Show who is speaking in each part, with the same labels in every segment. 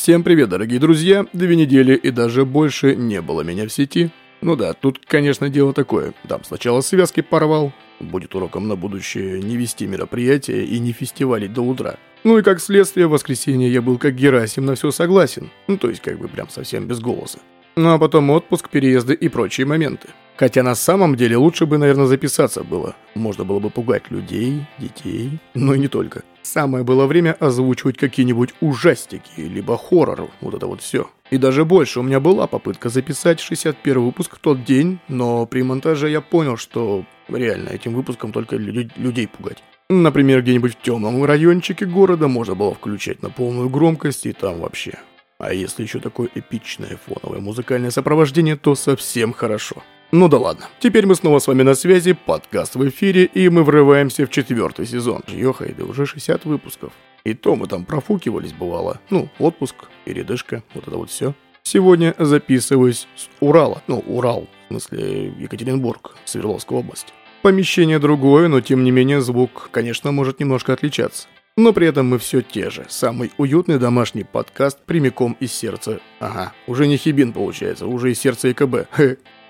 Speaker 1: Всем привет, дорогие друзья. Две недели и даже больше не было меня в сети. Ну да, тут, конечно, дело такое. Там сначала связки порвал. Будет уроком на будущее не вести мероприятия и не фестивалить до утра. Ну и как следствие, в воскресенье я был как Герасим на все согласен. Ну то есть как бы прям совсем без голоса. Ну а потом отпуск, переезды и прочие моменты. Хотя на самом деле лучше бы, наверное, записаться было. Можно было бы пугать людей, детей, но и не только. Самое было время озвучивать какие-нибудь ужастики, либо хоррор, вот это вот все. И даже больше, у меня была попытка записать 61 выпуск в тот день, но при монтаже я понял, что реально этим выпуском только лю людей пугать. Например, где-нибудь в темном райончике города можно было включать на полную громкость и там вообще. А если еще такое эпичное фоновое музыкальное сопровождение, то совсем хорошо. Ну да ладно. Теперь мы снова с вами на связи, подкаст в эфире, и мы врываемся в четвертый сезон. Ёхай, да уже 60 выпусков. И то мы там профукивались бывало. Ну, отпуск, передышка, вот это вот все. Сегодня записываюсь с Урала. Ну, Урал, в смысле Екатеринбург, Свердловская область. Помещение другое, но тем не менее звук, конечно, может немножко отличаться. Но при этом мы все те же. Самый уютный домашний подкаст прямиком из сердца. Ага, уже не Хибин получается, уже из сердца ИКБ.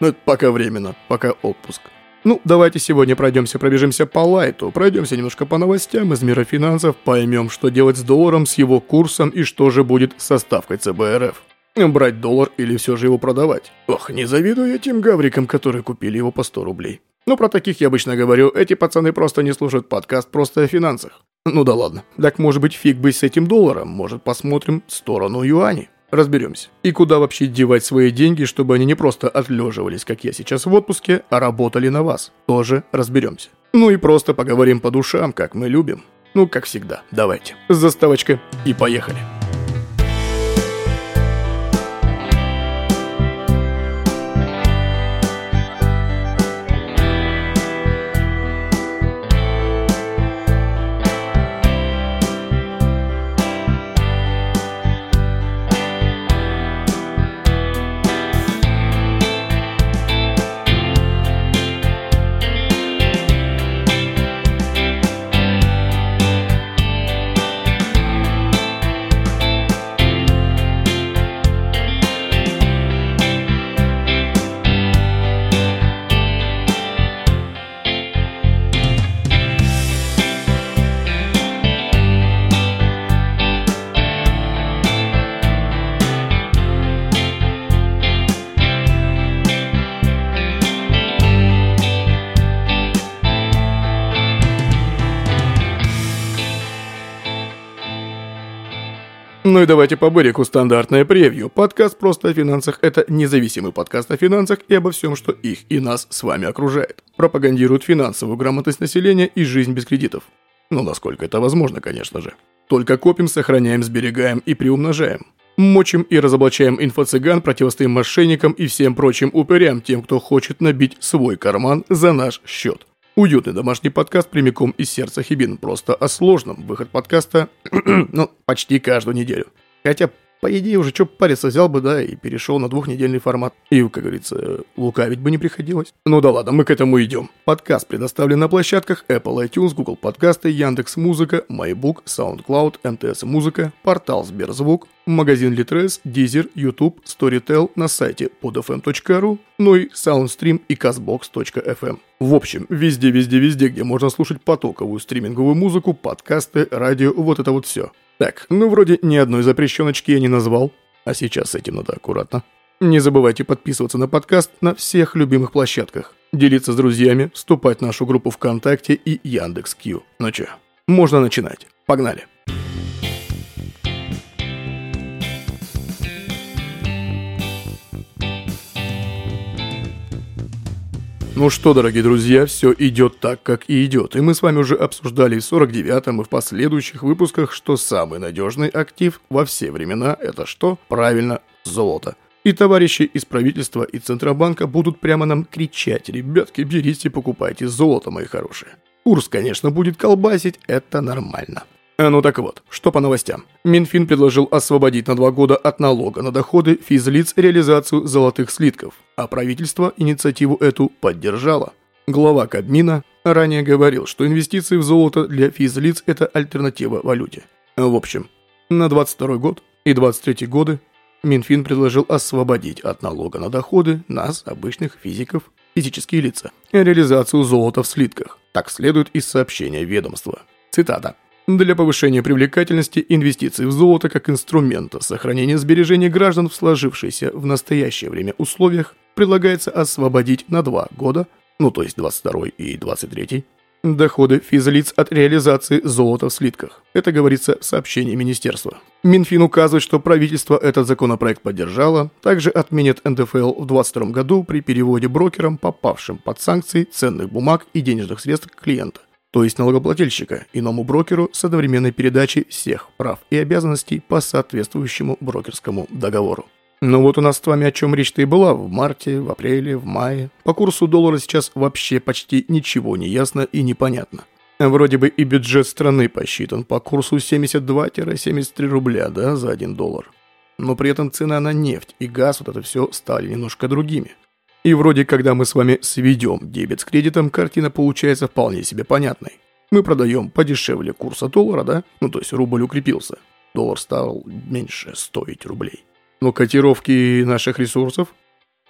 Speaker 1: Но это пока временно, пока отпуск. Ну, давайте сегодня пройдемся, пробежимся по лайту, пройдемся немножко по новостям из мира финансов, поймем, что делать с долларом, с его курсом и что же будет со ставкой ЦБРФ. Брать доллар или все же его продавать? Ох, не завидую я тем гаврикам, которые купили его по 100 рублей. Ну, про таких я обычно говорю, эти пацаны просто не слушают подкаст просто о финансах. Ну да ладно, так может быть фиг бы с этим долларом, может посмотрим сторону юаней. Разберемся. И куда вообще девать свои деньги, чтобы они не просто отлеживались, как я сейчас в отпуске, а работали на вас. Тоже разберемся. Ну и просто поговорим по душам, как мы любим. Ну, как всегда. Давайте. Заставочка и поехали. Ну и давайте по Берегу стандартное превью. Подкаст «Просто о финансах» — это независимый подкаст о финансах и обо всем, что их и нас с вами окружает. Пропагандирует финансовую грамотность населения и жизнь без кредитов. Ну, насколько это возможно, конечно же. Только копим, сохраняем, сберегаем и приумножаем. Мочим и разоблачаем инфо-цыган, противостоим мошенникам и всем прочим упырям, тем, кто хочет набить свой карман за наш счет. Уютный домашний подкаст прямиком из сердца Хибин. Просто о сложном. Выход подкаста, ну, почти каждую неделю. Хотя, по идее, уже что париться взял бы, да, и перешел на двухнедельный формат. И, как говорится, лукавить бы не приходилось. Ну да ладно, мы к этому идем. Подкаст предоставлен на площадках Apple iTunes, Google Подкасты, Яндекс Музыка, MyBook, SoundCloud, МТС Музыка, портал Сберзвук, магазин Litres, Deezer, YouTube, Storytel на сайте podfm.ru, ну и Soundstream и CastBox.fm. В общем, везде-везде-везде, где можно слушать потоковую стриминговую музыку, подкасты, радио, вот это вот все. Так, ну вроде ни одной запрещеночки я не назвал, а сейчас с этим надо аккуратно. Не забывайте подписываться на подкаст на всех любимых площадках, делиться с друзьями, вступать в нашу группу ВКонтакте и Яндекс.Кью. Ну чё, можно начинать. Погнали! Ну что, дорогие друзья, все идет так, как и идет. И мы с вами уже обсуждали в 49-м и в последующих выпусках, что самый надежный актив во все времена – это что? Правильно, золото. И товарищи из правительства и Центробанка будут прямо нам кричать, ребятки, берите, покупайте золото, мои хорошие. Курс, конечно, будет колбасить, это нормально. А ну так вот, что по новостям. Минфин предложил освободить на два года от налога на доходы физлиц реализацию золотых слитков, а правительство инициативу эту поддержало. Глава Кабмина ранее говорил, что инвестиции в золото для физлиц – это альтернатива валюте. В общем, на 22 год и 23 годы Минфин предложил освободить от налога на доходы нас, обычных физиков, физические лица, реализацию золота в слитках. Так следует из сообщения ведомства. Цитата. Для повышения привлекательности инвестиций в золото как инструмента сохранения сбережений граждан в сложившейся в настоящее время условиях предлагается освободить на два года, ну то есть 22 и 23 доходы физлиц от реализации золота в слитках. Это говорится в сообщении министерства. Минфин указывает, что правительство этот законопроект поддержало, также отменит НДФЛ в 2022 году при переводе брокерам, попавшим под санкции ценных бумаг и денежных средств клиента то есть налогоплательщика, иному брокеру с одновременной передачей всех прав и обязанностей по соответствующему брокерскому договору. Ну вот у нас с вами о чем речь-то и была в марте, в апреле, в мае. По курсу доллара сейчас вообще почти ничего не ясно и непонятно. Вроде бы и бюджет страны посчитан по курсу 72-73 рубля, да, за 1 доллар. Но при этом цена на нефть и газ, вот это все стали немножко другими. И вроде когда мы с вами сведем дебет с кредитом, картина получается вполне себе понятной. Мы продаем подешевле курса доллара, да? Ну то есть рубль укрепился. Доллар стал меньше стоить рублей. Но котировки наших ресурсов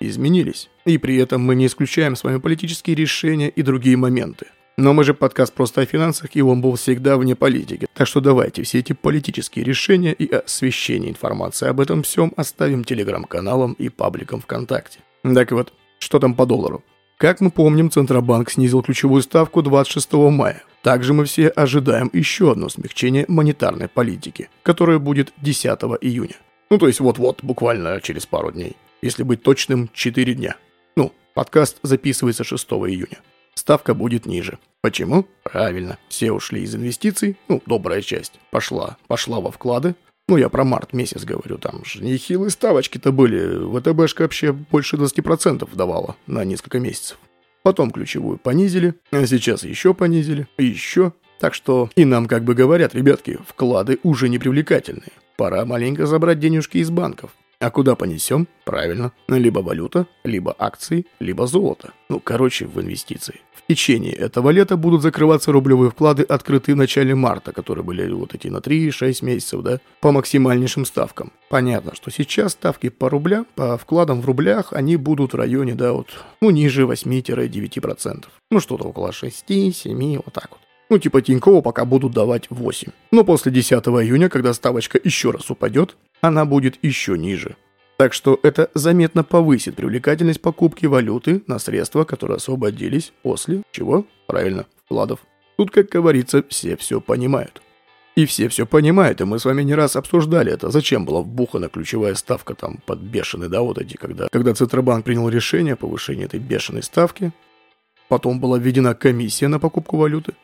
Speaker 1: изменились. И при этом мы не исключаем с вами политические решения и другие моменты. Но мы же подкаст просто о финансах, и он был всегда вне политики. Так что давайте все эти политические решения и освещение информации об этом всем оставим телеграм-каналам и пабликам ВКонтакте. Так вот, что там по доллару? Как мы помним, Центробанк снизил ключевую ставку 26 мая. Также мы все ожидаем еще одно смягчение монетарной политики, которое будет 10 июня. Ну, то есть вот-вот, буквально через пару дней. Если быть точным, 4 дня. Ну, подкаст записывается 6 июня. Ставка будет ниже. Почему? Правильно, все ушли из инвестиций, ну, добрая часть, пошла, пошла во вклады, ну, я про март месяц говорю, там же нехилые ставочки-то были. ВТБшка вообще больше 20% давала на несколько месяцев. Потом ключевую понизили, а сейчас еще понизили, еще. Так что и нам как бы говорят, ребятки, вклады уже не привлекательные. Пора маленько забрать денежки из банков. А куда понесем? Правильно, либо валюта, либо акции, либо золото. Ну, короче, в инвестиции. В течение этого лета будут закрываться рублевые вклады, открытые в начале марта, которые были вот эти на 3-6 месяцев, да, по максимальнейшим ставкам. Понятно, что сейчас ставки по рублям, по вкладам в рублях, они будут в районе, да, вот, ну, ниже 8-9%. Ну, что-то около 6-7, вот так вот. Ну, типа Тинькова пока будут давать 8. Но после 10 июня, когда ставочка еще раз упадет, она будет еще ниже. Так что это заметно повысит привлекательность покупки валюты на средства, которые освободились после чего? Правильно, вкладов. Тут, как говорится, все все понимают. И все все понимают, и мы с вами не раз обсуждали это. Зачем была вбухана ключевая ставка там под бешеный, да, вот эти, когда, когда Центробанк принял решение о повышении этой бешеной ставки. Потом была введена комиссия на покупку валюты.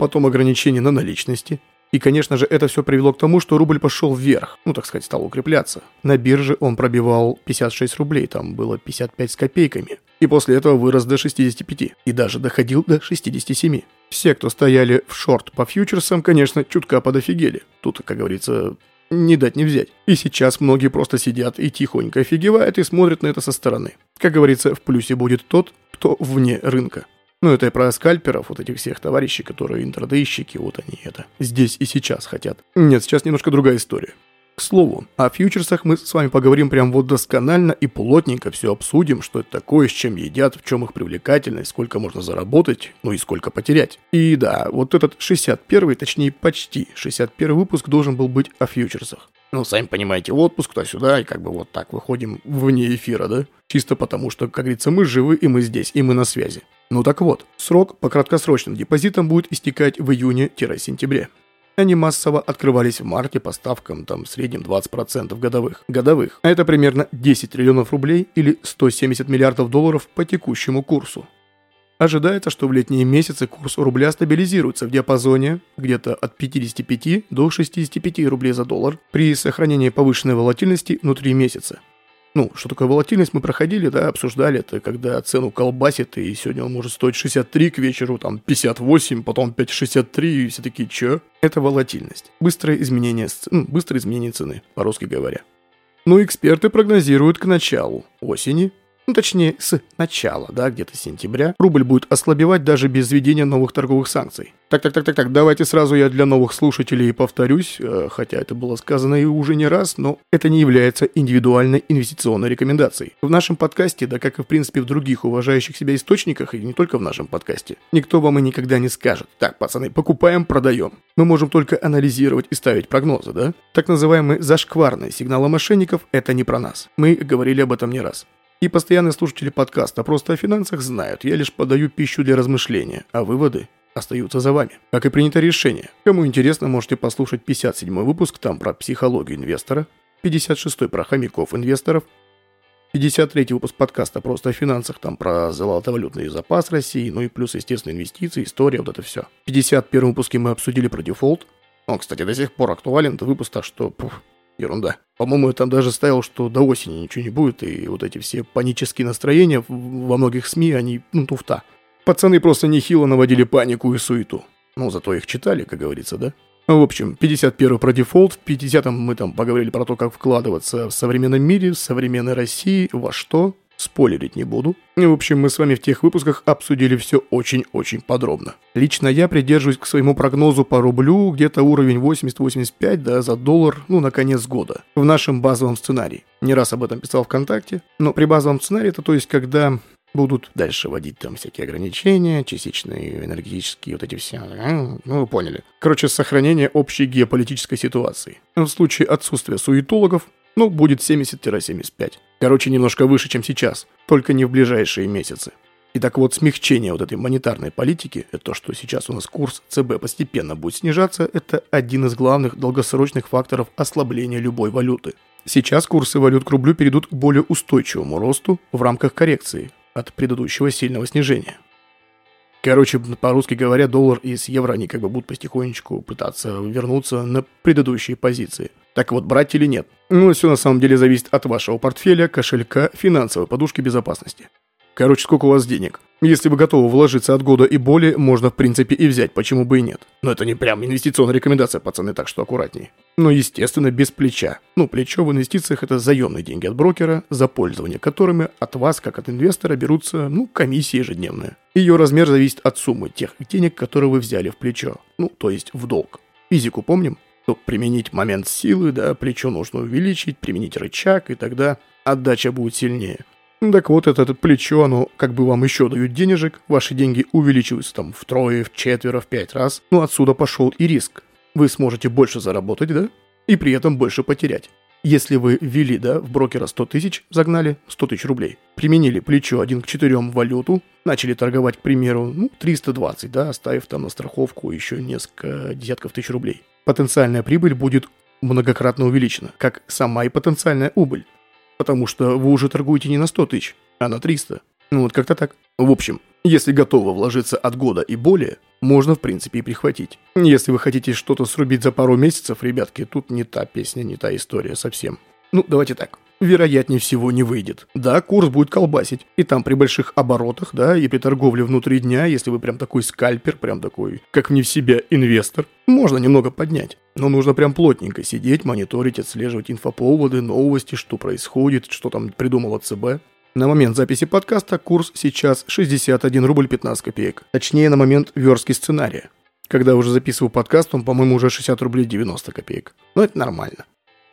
Speaker 1: Потом ограничение на наличности. И, конечно же, это все привело к тому, что рубль пошел вверх, ну, так сказать, стал укрепляться. На бирже он пробивал 56 рублей, там было 55 с копейками. И после этого вырос до 65, и даже доходил до 67. Все, кто стояли в шорт по фьючерсам, конечно, чутка подофигели. Тут, как говорится, не дать не взять. И сейчас многие просто сидят и тихонько офигевают и смотрят на это со стороны. Как говорится, в плюсе будет тот, кто вне рынка. Ну, это и про скальперов, вот этих всех товарищей, которые интрадейщики, вот они это здесь и сейчас хотят. Нет, сейчас немножко другая история. К слову, о фьючерсах мы с вами поговорим прям вот досконально и плотненько все обсудим, что это такое, с чем едят, в чем их привлекательность, сколько можно заработать, ну и сколько потерять. И да, вот этот 61 точнее почти 61 выпуск должен был быть о фьючерсах. Ну, сами понимаете, отпуск туда-сюда, и как бы вот так выходим вне эфира, да? Чисто потому, что, как говорится, мы живы, и мы здесь, и мы на связи. Ну так вот, срок по краткосрочным депозитам будет истекать в июне-сентябре. Они массово открывались в марте по ставкам там в среднем 20% годовых. Годовых. А это примерно 10 триллионов рублей или 170 миллиардов долларов по текущему курсу. Ожидается, что в летние месяцы курс рубля стабилизируется в диапазоне где-то от 55 до 65 рублей за доллар при сохранении повышенной волатильности внутри месяца. Ну, что такое волатильность, мы проходили, да, обсуждали это, когда цену колбасит, и сегодня он может стоить 63 к вечеру, там 58, потом 5,63, и все такие, чё? Это волатильность. Быстрое изменение, ну, быстрое изменение цены, по-русски говоря. Но эксперты прогнозируют к началу осени, ну точнее с начала, да, где-то сентября, рубль будет ослабевать даже без введения новых торговых санкций. Так, так, так, так, так, давайте сразу я для новых слушателей повторюсь, э, хотя это было сказано и уже не раз, но это не является индивидуальной инвестиционной рекомендацией. В нашем подкасте, да как и в принципе в других уважающих себя источниках, и не только в нашем подкасте, никто вам и никогда не скажет, так, пацаны, покупаем, продаем. Мы можем только анализировать и ставить прогнозы, да? Так называемые зашкварные сигналы мошенников – это не про нас. Мы говорили об этом не раз. И постоянные слушатели подкаста просто о финансах знают, я лишь подаю пищу для размышления, а выводы остаются за вами. Как и принято решение. Кому интересно, можете послушать 57 выпуск, там про психологию инвестора, 56 про хомяков инвесторов, 53 выпуск подкаста просто о финансах, там про золотовалютный запас России, ну и плюс, естественно, инвестиции, история, вот это все. В 51 выпуске мы обсудили про дефолт. Он, кстати, до сих пор актуален, выпуск, так что, пух, ерунда. По-моему, я там даже ставил, что до осени ничего не будет, и вот эти все панические настроения во многих СМИ, они, ну, туфта. Пацаны просто нехило наводили панику и суету. Ну, зато их читали, как говорится, да? В общем, 51 про дефолт, в 50-м мы там поговорили про то, как вкладываться в современном мире, в современной России, во что, Спойлерить не буду. В общем, мы с вами в тех выпусках обсудили все очень-очень подробно. Лично я придерживаюсь к своему прогнозу по рублю где-то уровень 80-85, да, за доллар, ну, на конец года. В нашем базовом сценарии. Не раз об этом писал ВКонтакте. Но при базовом сценарии это то есть, когда будут дальше вводить там всякие ограничения, частичные энергетические вот эти все. Ну, вы поняли. Короче, сохранение общей геополитической ситуации. В случае отсутствия суетологов, ну, будет 70-75. Короче, немножко выше, чем сейчас, только не в ближайшие месяцы. И так вот, смягчение вот этой монетарной политики, это то, что сейчас у нас курс ЦБ постепенно будет снижаться, это один из главных долгосрочных факторов ослабления любой валюты. Сейчас курсы валют к рублю перейдут к более устойчивому росту в рамках коррекции от предыдущего сильного снижения. Короче, по-русски говоря, доллар из евро, они как бы будут потихонечку пытаться вернуться на предыдущие позиции. Так вот, брать или нет? Ну, все на самом деле зависит от вашего портфеля, кошелька, финансовой подушки безопасности. Короче, сколько у вас денег? Если вы готовы вложиться от года и более, можно в принципе и взять, почему бы и нет. Но это не прям инвестиционная рекомендация, пацаны, так что аккуратнее. Но естественно без плеча. Ну, плечо в инвестициях это заемные деньги от брокера, за пользование которыми от вас, как от инвестора, берутся, ну, комиссии ежедневные. Ее размер зависит от суммы тех денег, которые вы взяли в плечо. Ну, то есть в долг. Физику помним? Ну, применить момент силы, да, плечо нужно увеличить, применить рычаг, и тогда отдача будет сильнее. Так вот, это, это плечо, оно как бы вам еще дают денежек, ваши деньги увеличиваются там втрое, в четверо, в пять раз. Ну, отсюда пошел и риск. Вы сможете больше заработать, да? И при этом больше потерять. Если вы ввели, да, в брокера 100 тысяч, загнали 100 тысяч рублей, применили плечо 1 к 4 валюту, начали торговать, к примеру, ну, 320, да, оставив там на страховку еще несколько десятков тысяч рублей. Потенциальная прибыль будет многократно увеличена, как сама и потенциальная убыль потому что вы уже торгуете не на 100 тысяч, а на 300. Ну вот как-то так. В общем, если готовы вложиться от года и более, можно в принципе и прихватить. Если вы хотите что-то срубить за пару месяцев, ребятки, тут не та песня, не та история совсем. Ну, давайте так вероятнее всего не выйдет. Да, курс будет колбасить, и там при больших оборотах, да, и при торговле внутри дня, если вы прям такой скальпер, прям такой, как не в себя инвестор, можно немного поднять. Но нужно прям плотненько сидеть, мониторить, отслеживать инфоповоды, новости, что происходит, что там придумала ЦБ. На момент записи подкаста курс сейчас 61 рубль 15 копеек. Точнее, на момент верстки сценария. Когда уже записываю подкаст, он, по-моему, уже 60 рублей 90 копеек. Но это нормально.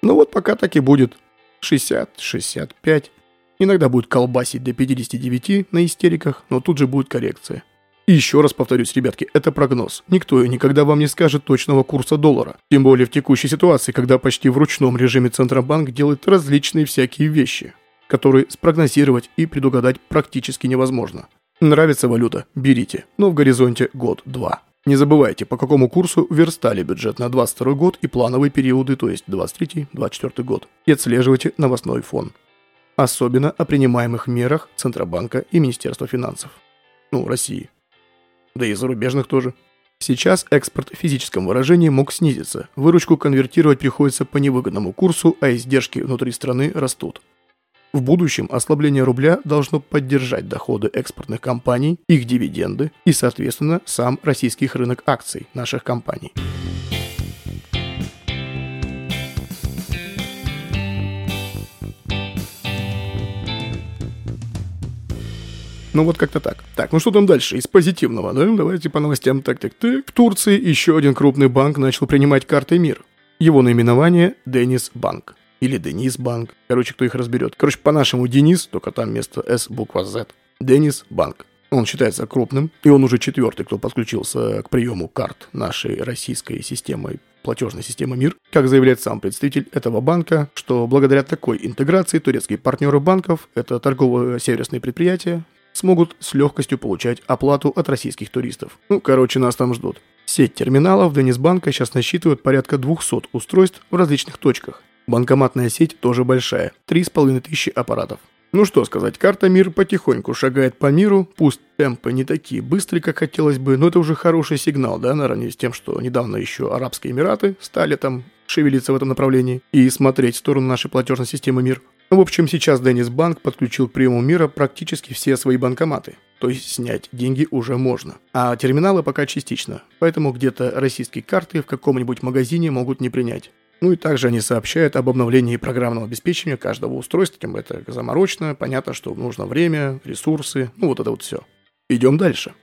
Speaker 1: Ну вот пока так и будет. 60, 65. Иногда будет колбасить до 59 на истериках, но тут же будет коррекция. И еще раз повторюсь, ребятки, это прогноз. Никто и никогда вам не скажет точного курса доллара. Тем более в текущей ситуации, когда почти в ручном режиме Центробанк делает различные всякие вещи, которые спрогнозировать и предугадать практически невозможно. Нравится валюта? Берите, но в горизонте год-два. Не забывайте, по какому курсу верстали бюджет на 22 год и плановые периоды, то есть 23-24 год. И отслеживайте новостной фон. Особенно о принимаемых мерах Центробанка и Министерства финансов. Ну, России. Да и зарубежных тоже. Сейчас экспорт в физическом выражении мог снизиться, выручку конвертировать приходится по невыгодному курсу, а издержки внутри страны растут. В будущем ослабление рубля должно поддержать доходы экспортных компаний, их дивиденды и, соответственно, сам российский рынок акций наших компаний. Ну вот как-то так. Так, ну что там дальше? Из позитивного, да? Давайте по новостям. Так, так, так. В Турции еще один крупный банк начал принимать карты МИР. Его наименование Денис Банк. Или Денис Банк. Короче, кто их разберет. Короче, по-нашему Денис, только там вместо S буква Z. Денис Банк. Он считается крупным, и он уже четвертый, кто подключился к приему карт нашей российской системы платежной системы МИР. Как заявляет сам представитель этого банка, что благодаря такой интеграции турецкие партнеры банков, это торгово-сервисные предприятия, смогут с легкостью получать оплату от российских туристов. Ну, короче, нас там ждут. Сеть терминалов Денисбанка сейчас насчитывает порядка 200 устройств в различных точках. Банкоматная сеть тоже большая – 3500 аппаратов. Ну что сказать, карта МИР потихоньку шагает по миру, пусть темпы не такие быстрые, как хотелось бы, но это уже хороший сигнал, да, наравне с тем, что недавно еще Арабские Эмираты стали там шевелиться в этом направлении и смотреть в сторону нашей платежной системы МИР. В общем, сейчас Денис Банк подключил к приему мира практически все свои банкоматы. То есть снять деньги уже можно. А терминалы пока частично. Поэтому где-то российские карты в каком-нибудь магазине могут не принять. Ну и также они сообщают об обновлении программного обеспечения каждого устройства. Это заморочно, понятно, что нужно время, ресурсы, ну вот это вот все. Идем дальше.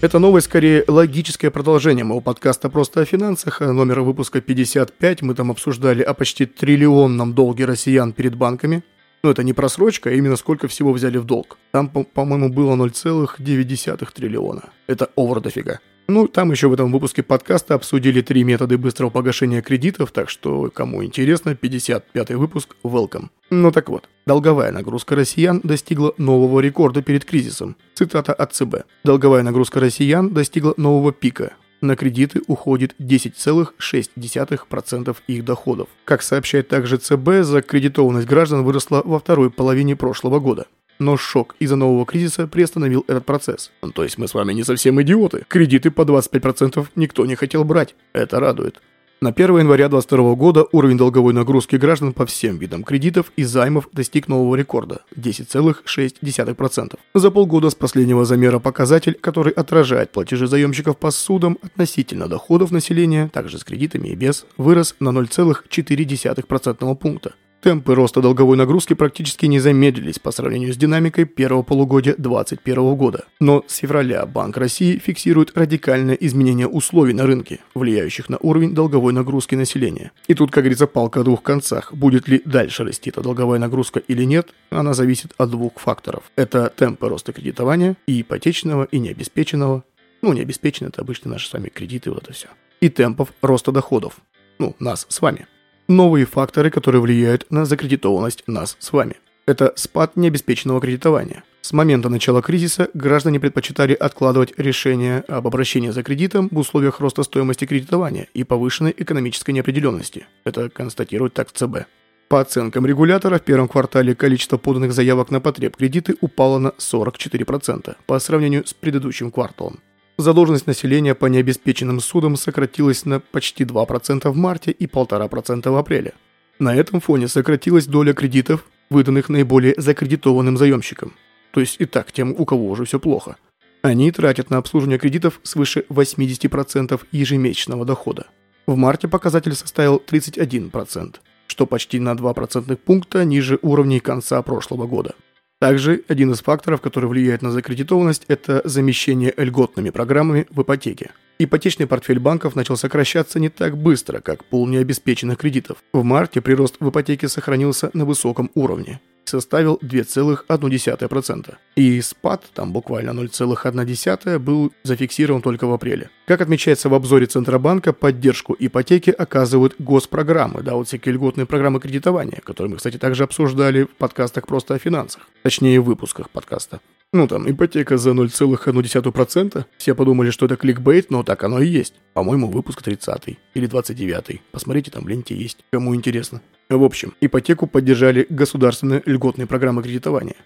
Speaker 1: Это новость скорее логическое продолжение моего подкаста «Просто о финансах». Номер выпуска 55. Мы там обсуждали о почти триллионном долге россиян перед банками – ну, это не просрочка, а именно сколько всего взяли в долг. Там, по-моему, было 0,9 триллиона. Это овер дофига. Ну, там еще в этом выпуске подкаста обсудили три метода быстрого погашения кредитов, так что, кому интересно, 55 выпуск, welcome. Ну так вот, долговая нагрузка россиян достигла нового рекорда перед кризисом. Цитата от ЦБ. Долговая нагрузка россиян достигла нового пика. На кредиты уходит 10,6% их доходов. Как сообщает также ЦБ, закредитованность граждан выросла во второй половине прошлого года. Но шок из-за нового кризиса приостановил этот процесс. То есть мы с вами не совсем идиоты. Кредиты по 25% никто не хотел брать. Это радует. На 1 января 2022 года уровень долговой нагрузки граждан по всем видам кредитов и займов достиг нового рекорда – 10,6%. За полгода с последнего замера показатель, который отражает платежи заемщиков по судам относительно доходов населения, также с кредитами и без, вырос на 0,4% пункта. Темпы роста долговой нагрузки практически не замедлились по сравнению с динамикой первого полугодия 2021 года. Но с февраля Банк России фиксирует радикальное изменение условий на рынке, влияющих на уровень долговой нагрузки населения. И тут, как говорится, палка о двух концах. Будет ли дальше расти эта долговая нагрузка или нет, она зависит от двух факторов. Это темпы роста кредитования, и ипотечного, и необеспеченного. Ну, необеспеченные – это обычно наши с вами кредиты, вот это все. И темпов роста доходов. Ну, нас с вами новые факторы, которые влияют на закредитованность нас с вами. Это спад необеспеченного кредитования. С момента начала кризиса граждане предпочитали откладывать решение об обращении за кредитом в условиях роста стоимости кредитования и повышенной экономической неопределенности. Это констатирует так ЦБ. По оценкам регулятора, в первом квартале количество поданных заявок на потреб кредиты упало на 44% по сравнению с предыдущим кварталом. Задолженность населения по необеспеченным судам сократилась на почти 2% в марте и 1,5% в апреле. На этом фоне сократилась доля кредитов, выданных наиболее закредитованным заемщикам. То есть и так тем, у кого уже все плохо. Они тратят на обслуживание кредитов свыше 80% ежемесячного дохода. В марте показатель составил 31%, что почти на 2 процентных пункта ниже уровней конца прошлого года. Также один из факторов, который влияет на закредитованность, это замещение льготными программами в ипотеке. Ипотечный портфель банков начал сокращаться не так быстро, как пул необеспеченных кредитов. В марте прирост в ипотеке сохранился на высоком уровне составил 2,1%. И спад, там буквально 0,1%, был зафиксирован только в апреле. Как отмечается в обзоре Центробанка, поддержку ипотеки оказывают госпрограммы, да, вот всякие льготные программы кредитования, которые мы, кстати, также обсуждали в подкастах просто о финансах, точнее в выпусках подкаста. Ну там, ипотека за 0,1%. Все подумали, что это кликбейт, но так оно и есть. По-моему, выпуск 30 или 29 Посмотрите, там в ленте есть, кому интересно. В общем, ипотеку поддержали государственные льготные программы кредитования.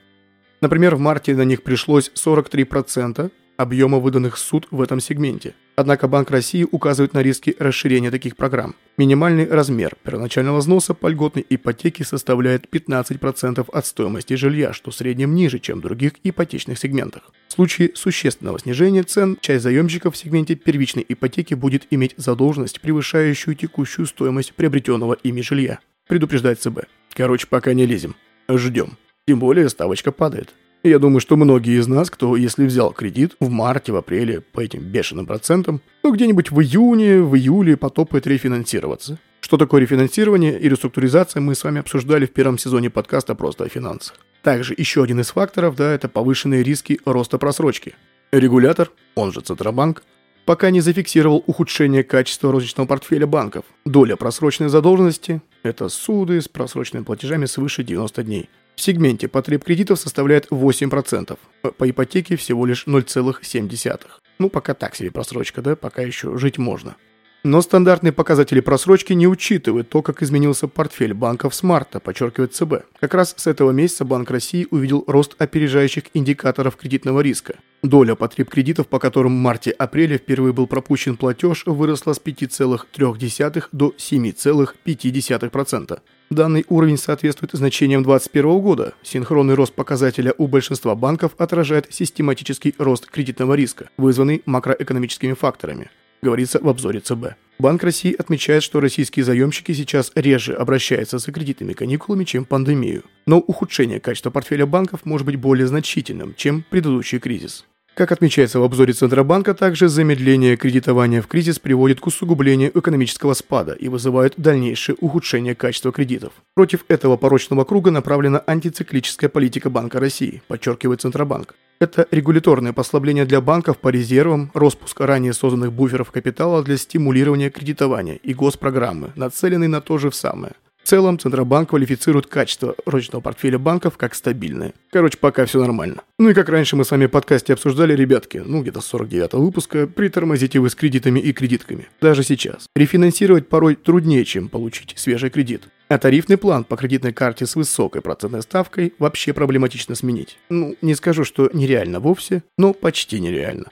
Speaker 1: Например, в марте на них пришлось 43% объема выданных суд в этом сегменте. Однако Банк России указывает на риски расширения таких программ. Минимальный размер первоначального взноса по льготной ипотеке составляет 15% от стоимости жилья, что в среднем ниже, чем в других ипотечных сегментах. В случае существенного снижения цен, часть заемщиков в сегменте первичной ипотеки будет иметь задолженность, превышающую текущую стоимость приобретенного ими жилья. Предупреждает ЦБ. Короче, пока не лезем. Ждем. Тем более ставочка падает. Я думаю, что многие из нас, кто, если взял кредит в марте, в апреле по этим бешеным процентам, ну где-нибудь в июне, в июле потопает рефинансироваться. Что такое рефинансирование и реструктуризация, мы с вами обсуждали в первом сезоне подкаста «Просто о финансах». Также еще один из факторов, да, это повышенные риски роста просрочки. Регулятор, он же Центробанк, пока не зафиксировал ухудшение качества розничного портфеля банков. Доля просроченной задолженности – это суды с просроченными платежами свыше 90 дней. В сегменте потреб кредитов составляет 8%, по ипотеке всего лишь 0,7%. Ну, пока так себе просрочка, да, пока еще жить можно. Но стандартные показатели просрочки не учитывают то, как изменился портфель банков с марта, подчеркивает ЦБ. Как раз с этого месяца Банк России увидел рост опережающих индикаторов кредитного риска. Доля потреб кредитов, по которым в марте-апреле впервые был пропущен платеж, выросла с 5,3 до 7,5%. Данный уровень соответствует значениям 2021 года. Синхронный рост показателя у большинства банков отражает систематический рост кредитного риска, вызванный макроэкономическими факторами говорится в обзоре ЦБ. Банк России отмечает, что российские заемщики сейчас реже обращаются за кредитными каникулами, чем пандемию. Но ухудшение качества портфеля банков может быть более значительным, чем предыдущий кризис. Как отмечается в обзоре Центробанка, также замедление кредитования в кризис приводит к усугублению экономического спада и вызывает дальнейшее ухудшение качества кредитов. Против этого порочного круга направлена антициклическая политика Банка России, подчеркивает Центробанк. Это регуляторное послабление для банков по резервам, распуск ранее созданных буферов капитала для стимулирования кредитования и госпрограммы, нацеленные на то же самое. В целом, Центробанк квалифицирует качество розничного портфеля банков как стабильное. Короче, пока все нормально. Ну и как раньше мы с вами в подкасте обсуждали, ребятки, ну где-то с 49 выпуска, притормозите вы с кредитами и кредитками. Даже сейчас. Рефинансировать порой труднее, чем получить свежий кредит. А тарифный план по кредитной карте с высокой процентной ставкой вообще проблематично сменить. Ну, не скажу, что нереально вовсе, но почти нереально.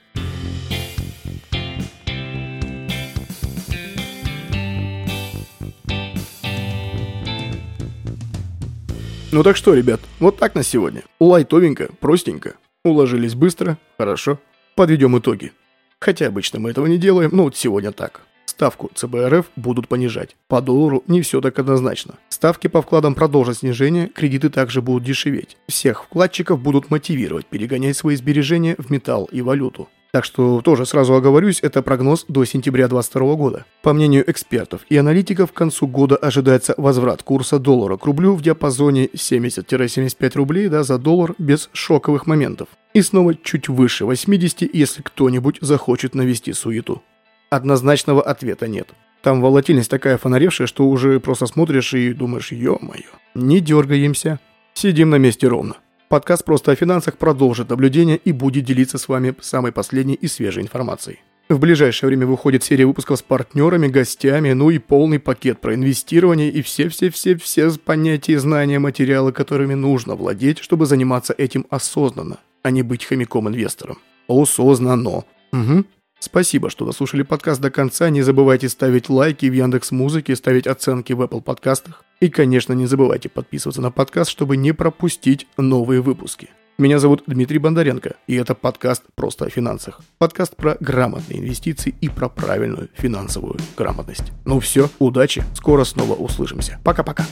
Speaker 1: Ну так что, ребят, вот так на сегодня. Лайтовенько, простенько. Уложились быстро, хорошо. Подведем итоги. Хотя обычно мы этого не делаем, но вот сегодня так. Ставку ЦБРФ будут понижать. По доллару не все так однозначно. Ставки по вкладам продолжат снижение, кредиты также будут дешеветь. Всех вкладчиков будут мотивировать перегонять свои сбережения в металл и валюту. Так что тоже сразу оговорюсь, это прогноз до сентября 2022 года. По мнению экспертов и аналитиков, к концу года ожидается возврат курса доллара к рублю в диапазоне 70-75 рублей да, за доллар без шоковых моментов. И снова чуть выше 80, если кто-нибудь захочет навести суету. Однозначного ответа нет. Там волатильность такая фонаревшая, что уже просто смотришь и думаешь, ё-моё. Не дергаемся. Сидим на месте ровно. Подкаст «Просто о финансах» продолжит наблюдение и будет делиться с вами самой последней и свежей информацией. В ближайшее время выходит серия выпусков с партнерами, гостями, ну и полный пакет про инвестирование и все-все-все-все понятия, знания, материалы, которыми нужно владеть, чтобы заниматься этим осознанно, а не быть хомяком-инвестором. Осознанно. Угу. Спасибо, что дослушали подкаст до конца. Не забывайте ставить лайки в Яндекс Музыке, ставить оценки в Apple подкастах. И, конечно, не забывайте подписываться на подкаст, чтобы не пропустить новые выпуски. Меня зовут Дмитрий Бондаренко, и это подкаст «Просто о финансах». Подкаст про грамотные инвестиции и про правильную финансовую грамотность. Ну все, удачи, скоро снова услышимся. Пока-пока.